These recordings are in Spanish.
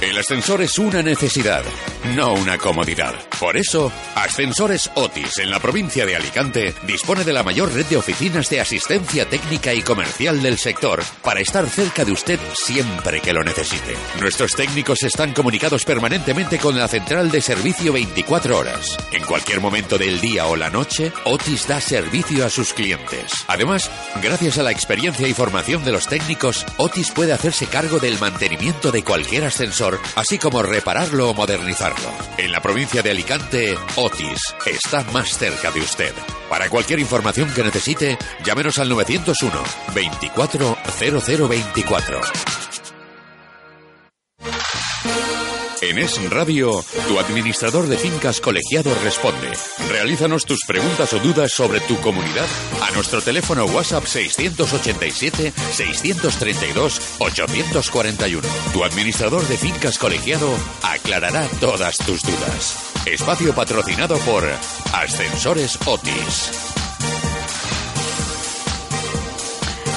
El ascensor es una necesidad, no una comodidad. Por eso, Ascensores Otis en la provincia de Alicante dispone de la mayor red de oficinas de asistencia técnica y comercial del sector para estar cerca de usted siempre que lo necesite. Nuestros técnicos están comunicados permanentemente con la central de servicio 24 horas. En cualquier momento del día o la noche, Otis da servicio a sus clientes. Además, gracias a la experiencia y formación de los técnicos, Otis puede hacerse cargo del mantenimiento de cualquier ascensor así como repararlo o modernizarlo. En la provincia de Alicante, Otis está más cerca de usted. Para cualquier información que necesite, llámenos al 901 24 0024. En Es Radio, tu administrador de fincas colegiado responde. Realízanos tus preguntas o dudas sobre tu comunidad a nuestro teléfono WhatsApp 687-632-841. Tu administrador de fincas colegiado aclarará todas tus dudas. Espacio patrocinado por Ascensores Otis.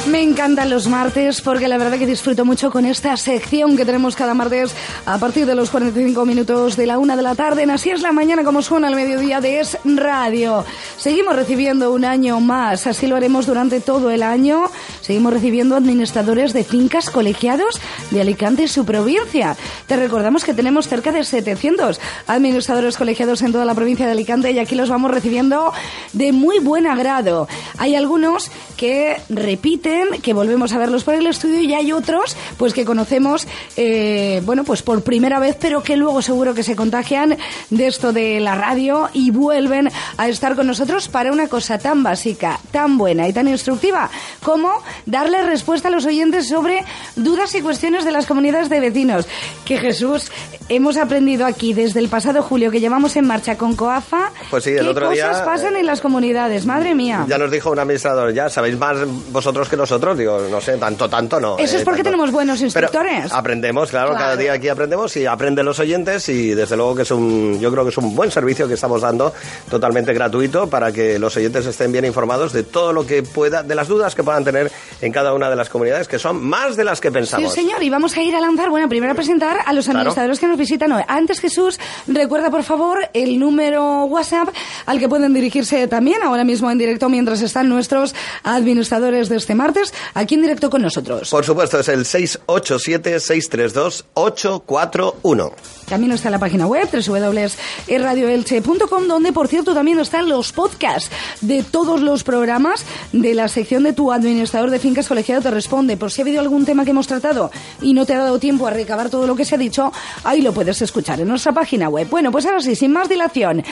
Me encantan los martes porque la verdad que disfruto mucho con esta sección que tenemos cada martes a partir de los 45 minutos de la una de la tarde. En Así es la mañana como suena el mediodía de Es Radio. Seguimos recibiendo un año más, así lo haremos durante todo el año. Seguimos recibiendo administradores de fincas colegiados de Alicante y su provincia. Te recordamos que tenemos cerca de 700 administradores colegiados en toda la provincia de Alicante y aquí los vamos recibiendo de muy buen agrado. Hay algunos que repiten que volvemos a verlos por el estudio y hay otros pues que conocemos eh, bueno pues por primera vez pero que luego seguro que se contagian de esto de la radio y vuelven a estar con nosotros para una cosa tan básica, tan buena y tan instructiva como darle respuesta a los oyentes sobre dudas y cuestiones de las comunidades de vecinos. Que Jesús, hemos aprendido aquí desde el pasado julio que llevamos en marcha con COAFA. Pues sí, el ¿Qué otro cosas día, pasan en las comunidades? Madre mía. Ya nos dijo un administrador, ya sabéis más vosotros que nosotros, digo, no sé, tanto, tanto no. Eso es eh, porque tanto. tenemos buenos Pero instructores. aprendemos, claro, Claro. cada día aquí aprendemos y aprenden los oyentes y desde luego que es un, yo creo que es un buen servicio que estamos dando totalmente gratuito para que los oyentes estén bien informados de todo lo que pueda, de las dudas que puedan tener en cada una de las comunidades, que son más de las que Sí, pensamos. señor, y vamos a ir a lanzar, bueno, primero a presentar a los Claro. administradores que nos visitan hoy. Antes, Jesús, recuerda, por favor, el número WhatsApp al que pueden dirigirse también ahora mismo en directo mientras están nuestros administradores de este martes aquí en directo con nosotros. Por supuesto, es el 687-632-841. También está la página web www.radioelche.com donde, por cierto, también están los podcasts de todos los programas de la sección de tu administrador de fincas colegiado te responde. Por si ha habido algún tema que hemos tratado y no te ha dado tiempo a recabar todo lo que se ha dicho, ahí lo puedes escuchar en nuestra página web. Bueno, pues ahora sí, sin más dilación.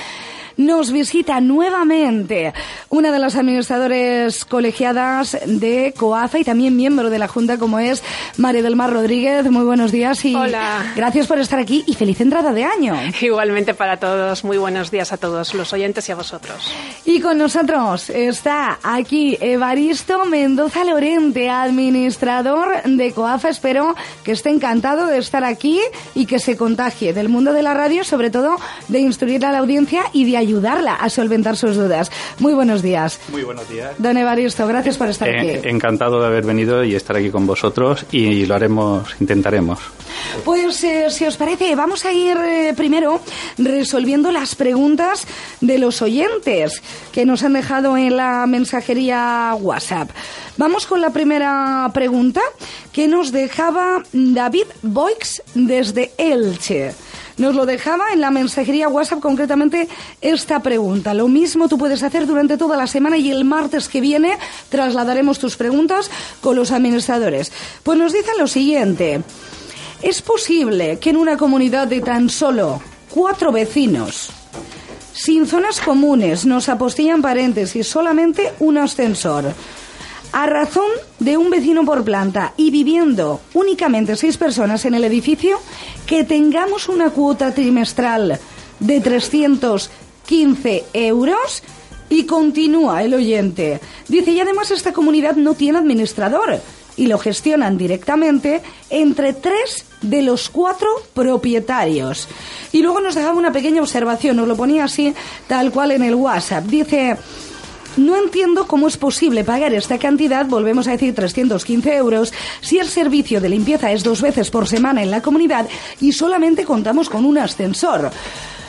Nos visita nuevamente una de las administradores colegiadas de COAFA y también miembro de la Junta como es María del Mar Rodríguez. Muy buenos días y Hola. gracias por estar aquí y feliz entrada de año. Igualmente para todos, muy buenos días a todos los oyentes y a vosotros. Y con nosotros está aquí Evaristo Mendoza Lorente, administrador de COAFA. Espero que esté encantado de estar aquí y que se contagie del mundo de la radio, sobre todo de instruir a la audiencia y de ayudarla a solventar sus dudas. Muy buenos días. Muy buenos días. Don Evaristo, gracias por estar Eh, aquí. encantado de haber venido y estar aquí con vosotros y lo haremos, intentaremos. Pues eh, si os parece, vamos a ir eh, primero resolviendo las preguntas de los oyentes que nos han dejado en la mensajería WhatsApp. Vamos con la primera pregunta que nos dejaba David Boix desde Elche. Nos lo dejaba en la mensajería WhatsApp concretamente esta pregunta. Lo mismo tú puedes hacer durante toda la semana y el martes que viene trasladaremos tus preguntas con los administradores. Pues nos dice lo siguiente. ¿Es posible que en una comunidad de tan solo cuatro vecinos, sin zonas comunes, nos apostillan paréntesis, solamente un ascensor, a razón de un vecino por planta y viviendo únicamente seis personas en el edificio, que tengamos una cuota trimestral de 315 euros y continúa el oyente. Dice, y además esta comunidad no tiene administrador y lo gestionan directamente entre tres de los cuatro propietarios. Y luego nos dejaba una pequeña observación, nos lo ponía así, tal cual en el WhatsApp. Dice, no entiendo cómo es posible pagar esta cantidad, volvemos a decir 315 euros, si el servicio de limpieza es dos veces por semana en la comunidad y solamente contamos con un ascensor.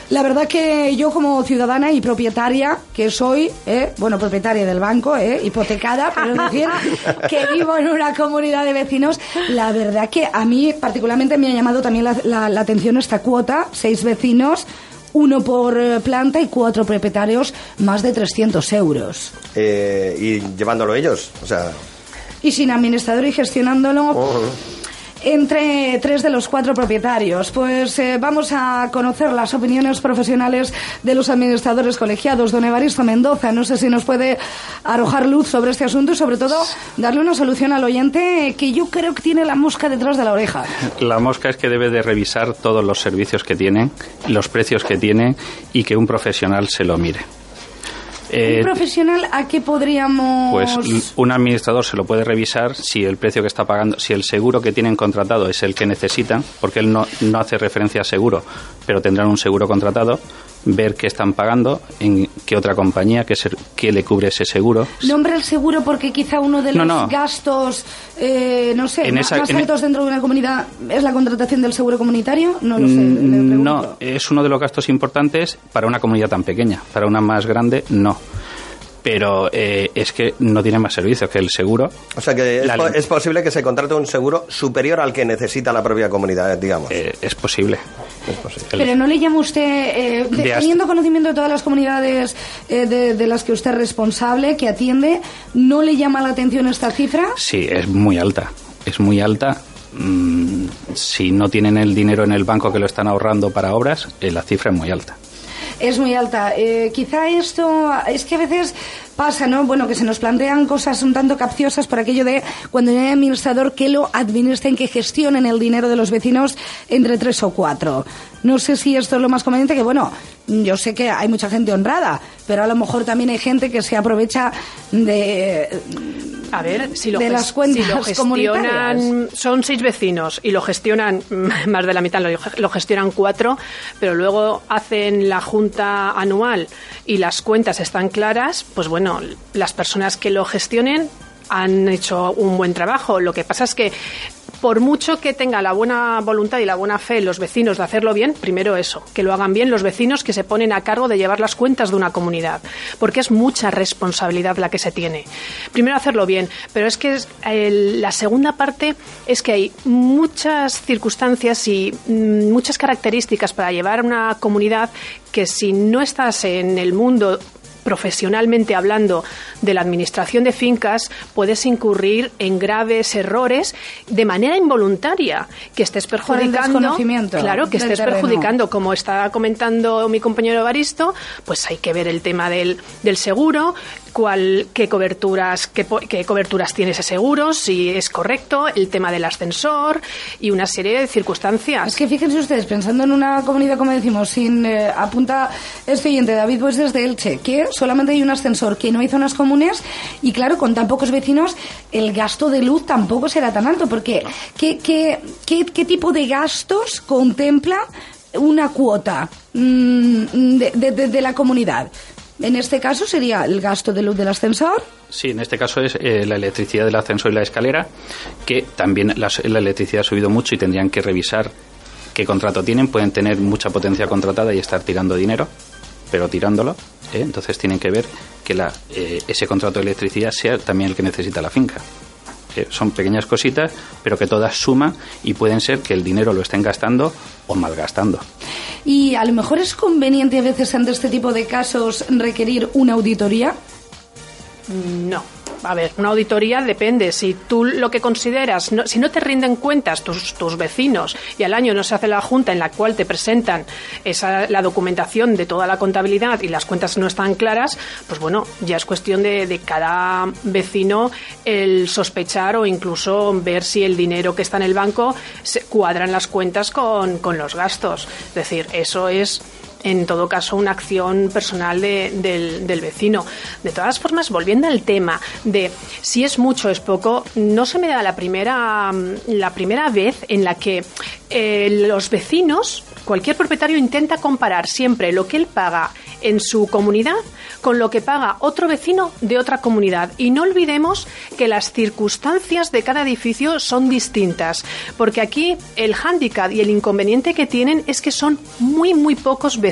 La verdad que yo como ciudadana y propietaria que soy, eh, bueno, propietaria del banco, eh, hipotecada, pero es decir, que vivo en una comunidad de vecinos, la verdad que a mí particularmente me ha llamado también la, la atención esta cuota, seis vecinos, uno por eh, planta y cuatro propietarios, más de 300 euros. Eh, y llevándolo ellos, o sea... Y sin administrador y gestionándolo... Oh entre tres de los cuatro propietarios. Pues eh, vamos a conocer las opiniones profesionales de los administradores colegiados. Don Evaristo Mendoza, no sé si nos puede arrojar luz sobre este asunto y sobre todo darle una solución al oyente que yo creo que tiene la mosca detrás de la oreja. La mosca es que debe de revisar todos los servicios que tiene, los precios que tiene y que un profesional se lo mire. ¿Un eh, profesional a qué podríamos...? Pues un administrador se lo puede revisar si el precio que está pagando, si el seguro que tienen contratado es el que necesitan, porque él no, no hace referencia a seguro, pero tendrán un seguro contratado, ver qué están pagando, en qué otra compañía, qué, ser, qué le cubre ese seguro. Nombra el seguro porque quizá uno de los gastos, eh, no sé, más, altos dentro de una comunidad es la contratación del seguro comunitario. No lo sé. Mm, no, es uno de los gastos importantes para una comunidad tan pequeña. Para una más grande, no pero eh, es que no tiene más servicios que el seguro. O sea que es, posible que se contrate un seguro superior al que necesita la propia comunidad, digamos. Eh, es, posible. Pero no le llama usted, eh, teniendo conocimiento de todas las comunidades de, las que usted es responsable, que atiende, ¿no le llama la atención esta cifra? Sí, es muy alta. Es muy alta. Mm, si no tienen el dinero en el banco que lo están ahorrando para obras, la cifra es muy alta es muy alta. Eh, quizá esto es que a veces pasa, ¿no? Bueno, que se nos plantean cosas un tanto capciosas por aquello de cuando hay administrador que lo administren, que gestionen el dinero de los vecinos entre tres o cuatro. No sé si esto es lo más conveniente, que bueno, yo sé que hay mucha gente honrada, pero a lo mejor también hay gente que se aprovecha de a ver, si lo, las cuentas si lo gestionan, son seis vecinos y lo gestionan, más de la mitad lo, gestionan cuatro, pero luego hacen la junta anual y las cuentas están claras, pues bueno, las personas que lo gestionen han hecho un buen trabajo. Lo que pasa es que por mucho que tenga la buena voluntad y la buena fe los vecinos de hacerlo bien, primero eso, que lo hagan bien los vecinos que se ponen a cargo de llevar las cuentas de una comunidad, porque es mucha responsabilidad la que se tiene. Primero hacerlo bien, pero es que la segunda parte es que hay muchas circunstancias y mm, muchas características para llevar una comunidad que si no estás en el mundo profesionalmente hablando de la administración de fincas, puedes incurrir en graves errores de manera involuntaria, que estés perjudicando, claro, que estés perjudicando, como está comentando mi compañero Baristo, pues hay que ver el tema del, del seguro, cuál, qué coberturas, qué, qué, coberturas tiene ese seguro, si es correcto, el tema del ascensor y una serie de circunstancias. Es que fíjense ustedes, pensando en una comunidad, como decimos, sin eh, apunta este oyente, David, pues desde Elche, que solamente hay un ascensor, que no hay zonas comunes y claro, con tan pocos vecinos, el gasto de luz tampoco será tan alto, porque ¿qué, qué, qué, qué tipo de gastos contempla una cuota mm, de, de la comunidad? En este caso sería el gasto de luz del ascensor. Sí, en este caso es eh, la electricidad del ascensor y la escalera, que también la, electricidad ha subido mucho y tendrían que revisar qué contrato tienen. Pueden tener mucha potencia contratada y estar tirando dinero, pero tirándolo. ¿eh? Entonces tienen que ver que la, eh, ese contrato de electricidad sea también el que necesita la finca. Son pequeñas cositas, pero que todas suman y pueden ser que el dinero lo estén gastando o malgastando. Y a lo mejor es conveniente a veces ante este tipo de casos requerir una auditoría. No. A ver, una auditoría depende. Si tú lo que consideras, si no te rinden cuentas tus, tus vecinos y al año no se hace la junta en la cual te presentan esa, la documentación de toda la contabilidad y las cuentas no están claras, pues bueno, ya es cuestión de, de cada vecino el sospechar o incluso ver si el dinero que está en el banco se cuadran las cuentas con, con los gastos. Es decir, eso es en todo caso una acción personal del, vecino. De todas formas, volviendo al tema de si es mucho o es poco, no se me da la primera, la primera vez en la que eh, los vecinos, cualquier propietario intenta comparar siempre lo que él paga en su comunidad con lo que paga otro vecino de otra comunidad. Y no olvidemos que las circunstancias de cada edificio son distintas, porque aquí el hándicap y el inconveniente que tienen es que son muy, muy pocos vecinos.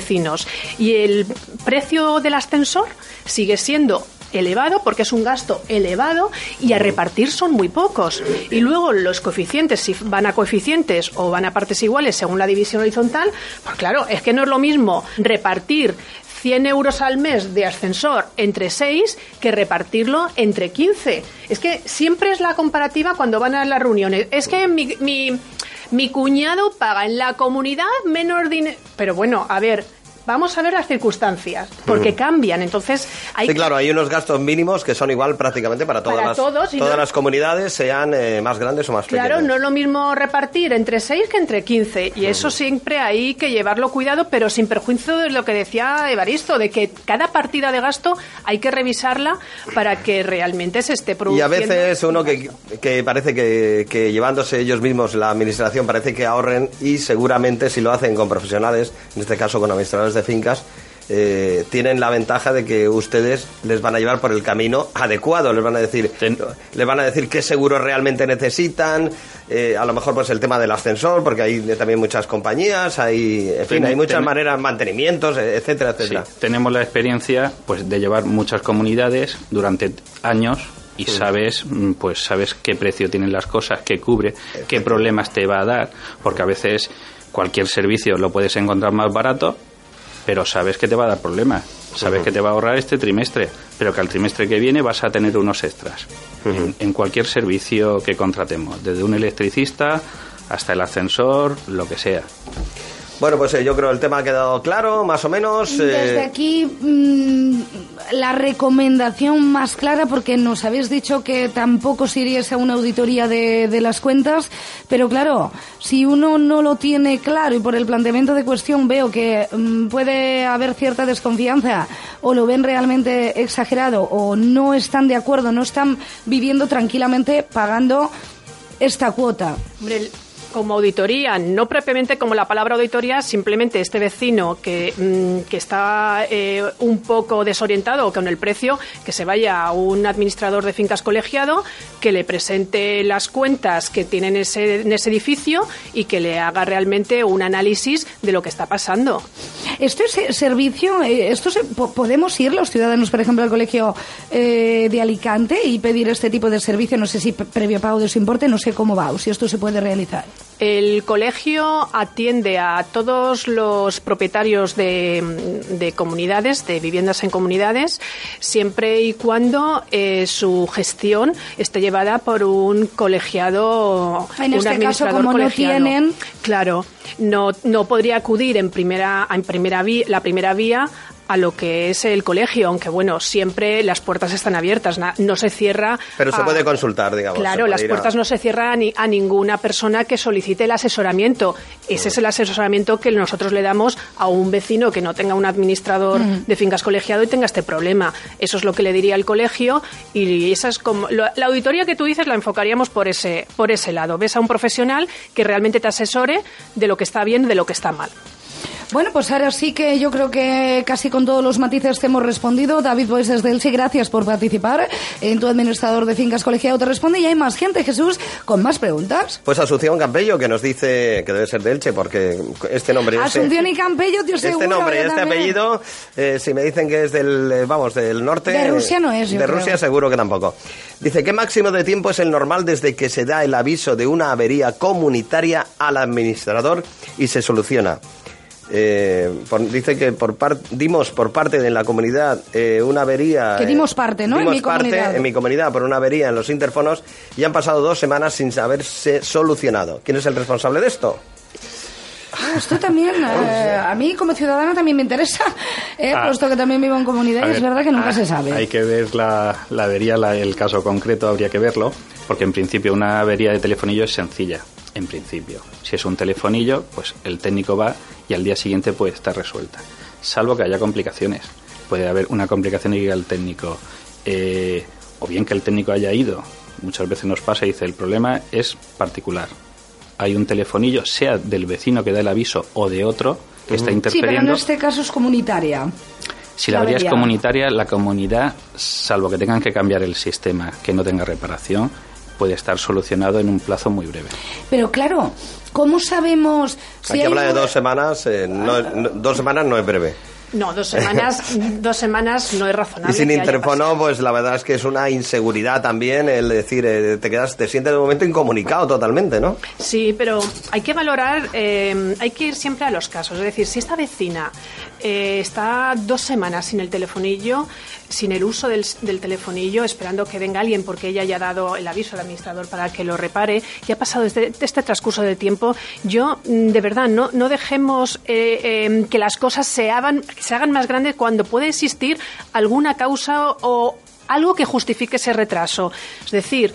Y el precio del ascensor sigue siendo elevado porque es un gasto elevado y a repartir son muy pocos. Y luego los coeficientes, si van a coeficientes o van a partes iguales según la división horizontal, pues claro, es que no es lo mismo repartir 100 euros al mes de ascensor entre 6 que repartirlo entre 15. Es que siempre es la comparativa cuando van a las reuniones. Es que mi, mi, mi cuñado paga en la comunidad menos dinero. Pero bueno, a ver, vamos a ver las circunstancias, porque cambian. Entonces, hay. Sí, claro, hay unos gastos mínimos que son igual prácticamente para todas, las, todas las comunidades, sean eh, más grandes o más pequeñas. Claro, no es lo mismo repartir entre 6 que entre 15, y eso siempre hay que llevarlo cuidado, pero sin perjuicio de lo que decía Evaristo, de que cada partida de gasto hay que revisarla para que realmente se esté produciendo. Y a veces uno que, que parece que, que llevándose ellos mismos la administración parece que ahorren y seguramente si lo hacen con profesionales, en este caso con administradores de fincas eh, tienen la ventaja de que ustedes les van a llevar por el camino adecuado, les van a decir, les van a decir qué seguros realmente necesitan, eh, a lo mejor pues el tema del ascensor, porque hay también muchas compañías, hay, en fin, hay muchas maneras, mantenimientos, etcétera, etcétera. tenemos la experiencia pues de llevar muchas comunidades durante años y sabes mm, pues sabes qué precio tienen las cosas, qué cubre, qué problemas te va a dar, porque a veces cualquier servicio lo puedes encontrar más barato pero sabes que te va a dar problemas. Sabes que te va a ahorrar este trimestre, pero que al trimestre que viene vas a tener unos extras. en, cualquier servicio que contratemos, desde un electricista hasta el ascensor, lo que sea. Bueno, pues eh, yo creo que el tema ha quedado claro, más o menos. Desde eh, aquí, mm, la recomendación más clara, porque nos habéis dicho que tampoco se iríais a una auditoría de, de, las cuentas, pero claro, si uno no lo tiene claro y por el planteamiento de cuestión veo que mm, puede haber cierta desconfianza o lo ven realmente exagerado o no están de acuerdo, no están viviendo tranquilamente pagando esta cuota como auditoría, no propiamente como la palabra auditoría, simplemente este vecino que, mm, que está eh, un poco desorientado con el precio, que se vaya a un administrador de fincas colegiado, que le presente las cuentas que tiene en ese, en ese edificio y que le haga realmente un análisis de lo que está pasando. Esto es servicio, eh, esto podemos ir los ciudadanos, por ejemplo, al colegio eh, de Alicante y pedir este tipo de servicio, no sé si previo pago de su importe, no sé cómo va o si esto se puede realizar. El colegio atiende a todos los propietarios de, comunidades, de viviendas en comunidades, siempre y cuando eh, su gestión esté llevada por un colegiado, en un este caso, como no tienen, claro, no, no podría acudir en primera, en primera vía, la primera vía a lo que es el colegio, aunque bueno, siempre las puertas están abiertas, no se cierra. Pero se puede consultar, digamos. Claro, las puertas no se cierran a, a, ninguna persona que solicite el asesoramiento. Ese es el asesoramiento que nosotros le damos a un vecino que no tenga un administrador de fincas colegiado y tenga este problema. Eso es lo que le diría el colegio y esa es como la auditoría que tú dices la enfocaríamos por ese por ese lado. Ves a un profesional que realmente te asesore de lo que está bien, de lo que está mal. Bueno, pues ahora sí que yo creo que casi con todos los matices te hemos respondido. David Bois desde Elche, gracias por participar. En tu administrador de fincas colegiado te responde y hay más gente, Jesús, con más preguntas. Pues Asunción Campello, que nos dice que debe ser de Elche, porque este nombre... Asunción y Campello, este seguro. Este nombre, este apellido, eh, si me dicen que es del, eh, vamos, del norte... De Rusia no es, De Rusia seguro que tampoco. Dice, ¿qué máximo de tiempo es el normal desde que se da el aviso de una avería comunitaria al administrador y se soluciona? Eh, dice que por dimos por parte de la comunidad eh, una avería. Que dimos parte, ¿no? en mi comunidad. En mi comunidad por una avería en los interfonos y han pasado dos semanas sin haberse solucionado. ¿Quién es el responsable de esto? Ah, esto también, eh, a mí como ciudadana también me interesa, eh, ah. puesto que también vivo en comunidad y es verdad que nunca ah, se sabe. Hay que ver la, la avería, el caso concreto habría que verlo, porque en principio una avería de telefonillo es sencilla, en principio. Si es un telefonillo, pues el técnico va y al día siguiente puede estar resuelta, salvo que haya complicaciones. Puede haber una complicación y diga el técnico, eh, o bien que el técnico haya ido, muchas veces nos pasa y dice, el problema es particular, hay un telefonillo, sea del vecino que da el aviso o de otro que está interfiriendo. Sí, pero en este caso es comunitaria. Si la, avería es comunitaria, la comunidad, salvo que tengan que cambiar el sistema, que no tenga reparación, puede estar solucionado en un plazo muy breve. Pero claro, ¿cómo sabemos si Aquí habla de dos semanas, eh, dos semanas no es breve. No, dos semanas, dos semanas no es razonable. Y sin interfono, pues la verdad es que es una inseguridad también el decir, eh, te quedas, te sientes de momento incomunicado totalmente, ¿no? Sí, pero hay que valorar, eh, hay que ir siempre a los casos. Es decir, si esta vecina eh, está dos semanas sin el telefonillo, sin el uso del, telefonillo, esperando que venga alguien porque ella ya ha dado el aviso al administrador para que lo repare, y ha pasado este, este transcurso de tiempo, yo mm, de verdad no, no dejemos que las cosas se hagan se hagan más grandes cuando puede existir alguna causa o algo que justifique ese retraso. Es decir,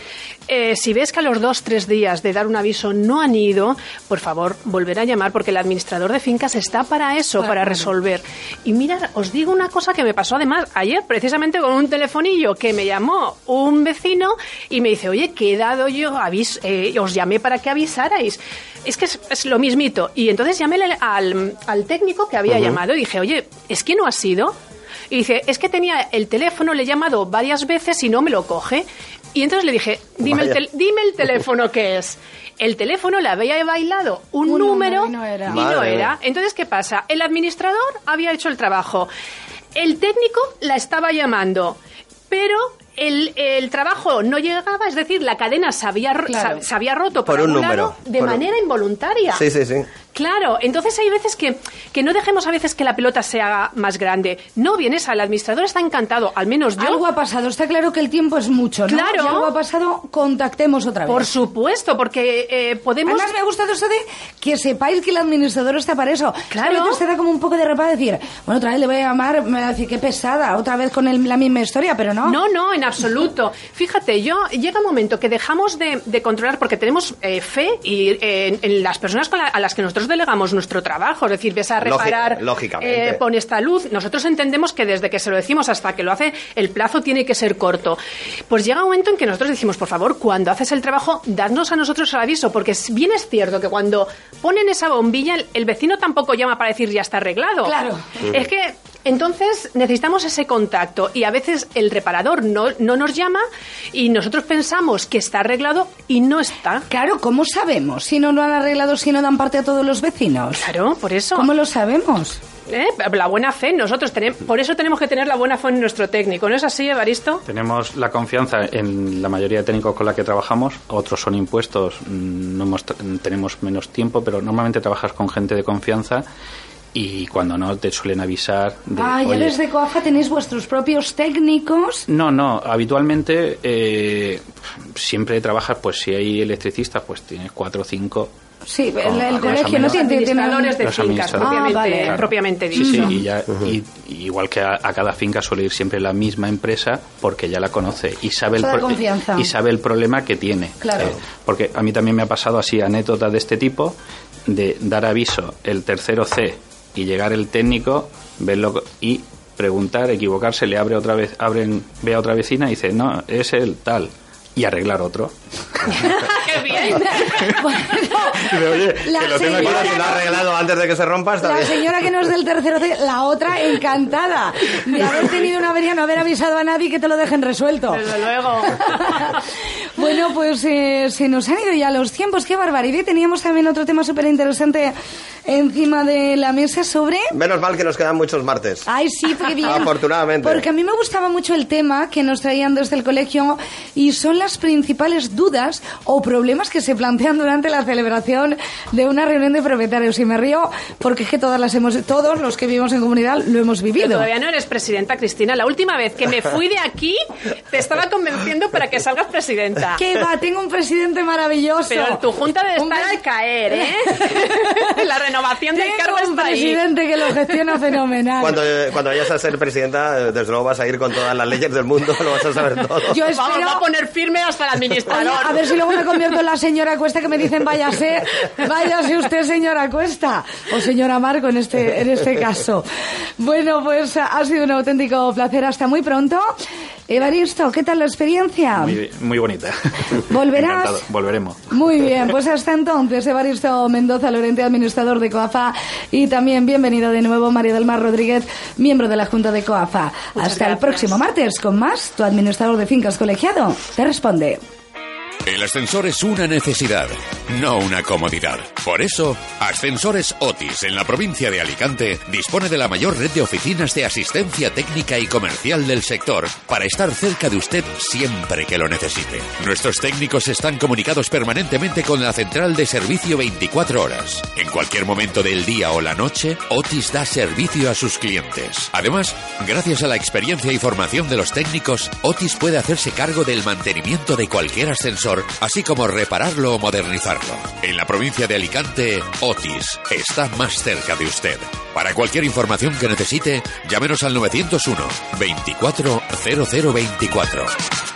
eh, si ves que a los dos, tres días de dar un aviso no han ido, por favor, volver a llamar porque el administrador de fincas está para eso, para resolver. Y mira, os digo una cosa que me pasó además ayer, precisamente con un telefonillo que me llamó un vecino y me dice, oye, que he dado yo aviso, eh, os llamé para que avisarais. Es que es, lo mismito. Y entonces llamé al, al técnico que había llamado y dije, oye, ¿es que no ha sido? Y dice, es que tenía el teléfono, le he llamado varias veces y no me lo coge. Y entonces le dije, dime, el, dime el teléfono que es. El teléfono le había bailado un, número, y no era. Y no era. Entonces, ¿qué pasa? El administrador había hecho el trabajo. El técnico la estaba llamando, pero el, el, trabajo no llegaba, es decir, la cadena se había, se, había roto por, un número, de manera involuntaria. Sí, sí, sí. Claro, entonces hay veces que, que no dejemos a veces que la pelota se haga más grande. No vienes al administrador, está encantado, al menos yo. Algo ha pasado, está claro que el tiempo es mucho, ¿no? Claro. algo ha pasado, contactemos otra vez. Por supuesto, porque eh, podemos. Además, me ha gustado eso de que sepáis que el administrador está para eso. Claro. A veces te da como un poco de repa decir, bueno, otra vez le voy a llamar, me va a decir, qué pesada, otra vez con la misma historia, pero no. No, no, en absoluto. Fíjate, yo llega un momento que dejamos de, controlar porque tenemos eh, fe y eh, en, las personas a las que nosotros delegamos nuestro trabajo, es decir, ves a reparar, Lógicamente. Eh, pon esta luz. Nosotros entendemos que desde que se lo decimos hasta que lo hace, el plazo tiene que ser corto. Pues llega un momento en que nosotros decimos, por favor, cuando haces el trabajo, dadnos a nosotros el aviso, porque bien es cierto que cuando ponen esa bombilla, el, vecino tampoco llama para decir ya está arreglado. Claro. Es que entonces necesitamos ese contacto y a veces el reparador no, no, nos llama y nosotros pensamos que está arreglado y no está. Claro, ¿cómo sabemos si no lo han arreglado, si no dan parte a todos los vecinos? Claro, por eso. ¿Cómo lo sabemos? ¿Eh? La buena fe, nosotros tenemos, por eso tenemos que tener la buena fe en nuestro técnico, ¿no es así, Evaristo? Tenemos la confianza en la mayoría de técnicos con la que trabajamos, otros son impuestos, mm, no tenemos menos tiempo, pero normalmente trabajas con gente de confianza y cuando no te suelen avisar de, ah ya desde Coafa tenéis vuestros propios técnicos. No no habitualmente eh, siempre trabajas pues si hay electricistas pues tienes cuatro o cinco. Sí, el, colegio no tiene administradores de fincas propiamente, ah, propiamente dicho. Sí, sí, y, ya, y, igual que a, cada finca suele ir siempre la misma empresa porque ya la conoce y sabe, el, y sabe el problema que tiene. Claro. Eh, porque a mí también me ha pasado así anécdotas de este tipo de dar aviso el tercero C y llegar el técnico, verlo y preguntar, equivocarse, le abre otra vez, abren, ve a otra vecina y dice, no, es el tal y arreglar otro. ¡Qué bien! la que lo señora, que lo ha arreglado antes de que se rompa está La señora que no es del tercero la otra encantada de haber tenido una avería, no haber avisado a nadie que te lo dejen resuelto. Desde luego. bueno, pues eh, se nos han ido ya los tiempos, qué barbaridad. Teníamos también otro tema súper interesante encima de la mesa sobre... Menos mal que nos quedan muchos martes. Ay, sí, qué bien. Afortunadamente. Porque a mí me gustaba mucho el tema que nos traían desde el colegio y son las principales dudas o problemas que se plantean durante la celebración reunión, de una reunión de propietarios. Y me río porque es que todas las hemos, todos los que vivimos en comunidad lo hemos vivido. todavía no eres presidenta, Cristina. La última vez que me fui de aquí, te estaba convenciendo para que salgas presidenta. ¿Qué va? Tengo un presidente maravilloso. Pero tu junta debe estar al caer, ¿eh? la renovación del cargo un presidente que lo gestiona fenomenal. Cuando, cuando vayas a ser presidenta, desde luego vas a ir con todas las leyes del mundo, lo vas a saber todo. Yo espero... Vamos a poner firme hasta el administrador. a ver si luego me convierto en la señora Cuesta que me dicen váyase, váyase usted señora Cuesta o señora Marco en este, en este caso. Bueno, pues ha sido un auténtico placer. Hasta muy pronto. Evaristo, ¿qué tal la experiencia? Muy, bonita. ¿Volverás? Volveremos. Muy bien, pues hasta entonces, Evaristo Mendoza, Lorente, administrador de COAFA, y también bienvenido de nuevo María del Mar Rodríguez, miembro de la Junta de COAFA. hasta el próximo martes con más, tu administrador de fincas colegiado te responde. El ascensor es una necesidad, no una comodidad. Por eso, Ascensores Otis en la provincia de Alicante dispone de la mayor red de oficinas de asistencia técnica y comercial del sector para estar cerca de usted siempre que lo necesite. Nuestros técnicos están comunicados permanentemente con la central de servicio 24 horas. En cualquier momento del día o la noche, Otis da servicio a sus clientes. Además, gracias a la experiencia y formación de los técnicos, Otis puede hacerse cargo del mantenimiento de cualquier ascensor así como repararlo o modernizarlo. En la provincia de Alicante, Otis está más cerca de usted. Para cualquier información que necesite, llámenos al 901 24 0024.